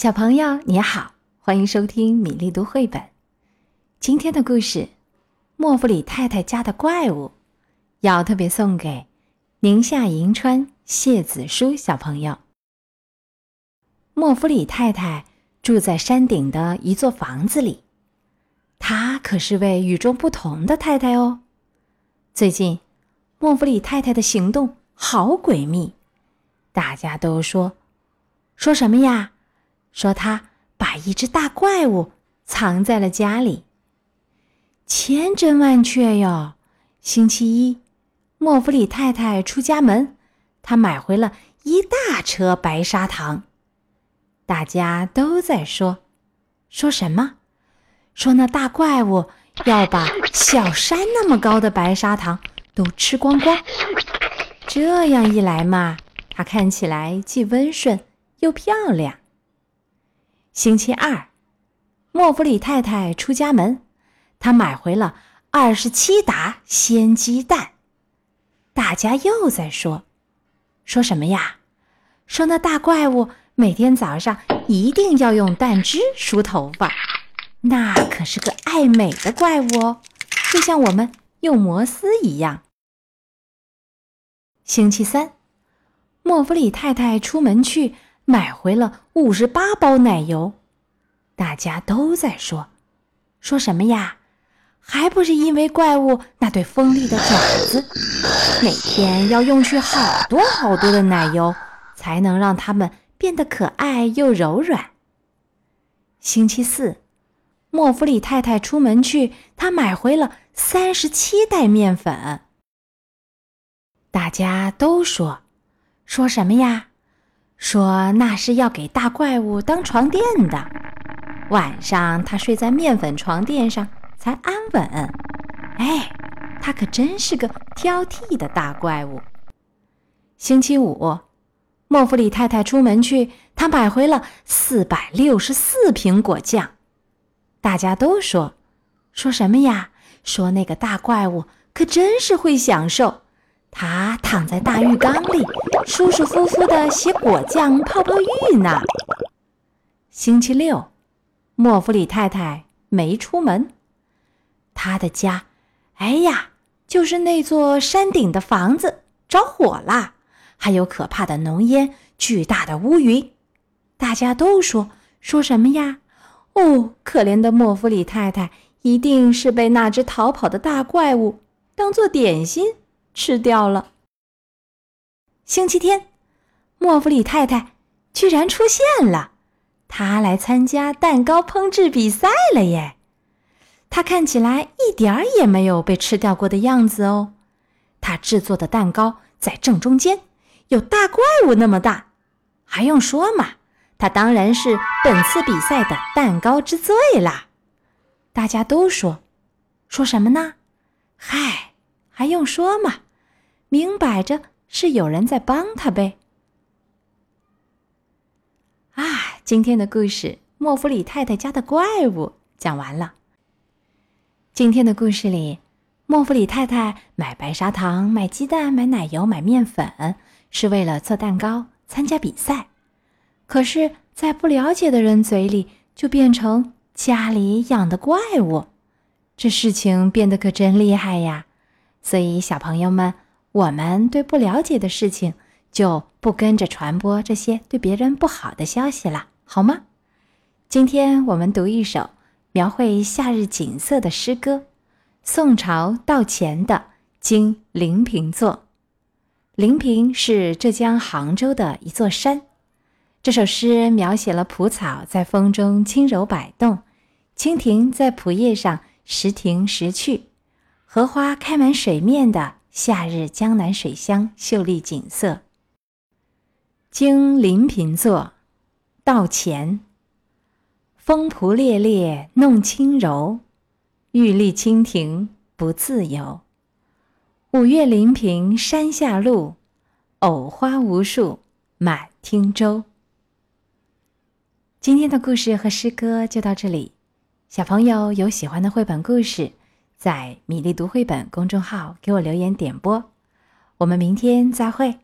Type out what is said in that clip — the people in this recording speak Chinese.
小朋友你好，欢迎收听米粒读绘本。今天的故事《莫弗里太太家的怪物》，要特别送给宁夏银川谢子舒小朋友。莫弗里太太住在山顶的一座房子里，她可是位与众不同的太太哦。最近，莫弗里太太的行动好诡秘，大家都说，说什么呀？说他把一只大怪物藏在了家里。千真万确哟！星期一，莫弗里太太出家门，她买回了一大车白砂糖。大家都在说，说什么？说那大怪物要把小山那么高的白砂糖都吃光光。这样一来嘛，它看起来既温顺又漂亮。星期二，莫弗里太太出家门，她买回了二十七打鲜鸡蛋。大家又在说，说什么呀？说那大怪物每天早上一定要用蛋汁梳头发，那可是个爱美的怪物哦，就像我们用摩丝一样。星期三，莫弗里太太出门去。买回了五十八包奶油，大家都在说，说什么呀？还不是因为怪物那对锋利的爪子，每天要用去好多好多的奶油，才能让它们变得可爱又柔软。星期四，莫弗里太太出门去，她买回了三十七袋面粉。大家都说，说什么呀？说那是要给大怪物当床垫的，晚上他睡在面粉床垫上才安稳。哎，他可真是个挑剔的大怪物。星期五，莫弗里太太出门去，她买回了四百六十四瓶果酱。大家都说，说什么呀？说那个大怪物可真是会享受。他躺在大浴缸里，舒舒服服的洗果酱泡泡浴呢。星期六，莫弗里太太没出门，她的家，哎呀，就是那座山顶的房子着火了，还有可怕的浓烟、巨大的乌云。大家都说说什么呀？哦，可怜的莫弗里太太，一定是被那只逃跑的大怪物当做点心。吃掉了。星期天，莫弗里太太居然出现了，她来参加蛋糕烹制比赛了耶！她看起来一点儿也没有被吃掉过的样子哦。她制作的蛋糕在正中间，有大怪物那么大，还用说吗？她当然是本次比赛的蛋糕之最啦！大家都说，说什么呢？嗨！还用说吗？明摆着是有人在帮他呗！啊，今天的故事《莫弗里太太家的怪物》讲完了。今天的故事里，莫弗里太太买白砂糖、买鸡蛋、买奶油、买面粉，是为了做蛋糕、参加比赛。可是，在不了解的人嘴里，就变成家里养的怪物。这事情变得可真厉害呀！所以，小朋友们，我们对不了解的事情，就不跟着传播这些对别人不好的消息了，好吗？今天我们读一首描绘夏日景色的诗歌，宋朝道乾的《经临平作》。临平是浙江杭州的一座山。这首诗描写了蒲草在风中轻柔摆动，蜻蜓在蒲叶上时停时去。荷花开满水面的夏日江南水乡秀丽景色。《经临平作》，道前。风蒲猎猎弄轻柔，玉立蜻蜓不自由。五月临平山下路，藕花无数满汀洲。今天的故事和诗歌就到这里，小朋友有喜欢的绘本故事。在米粒读绘本公众号给我留言点播，我们明天再会。